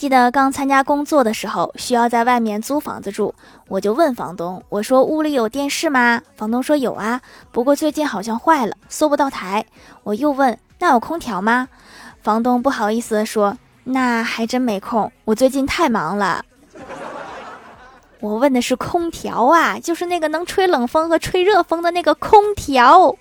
记得刚参加工作的时候，需要在外面租房子住。我就问房东，我说屋里有电视吗？房东说有啊。不过最近好像坏了，搜不到台。我又问，那有空调吗？房东不好意思地说，那还真没空。我最近太忙了。我问的是空调啊，就是那个能吹冷风和吹热风的那个空调。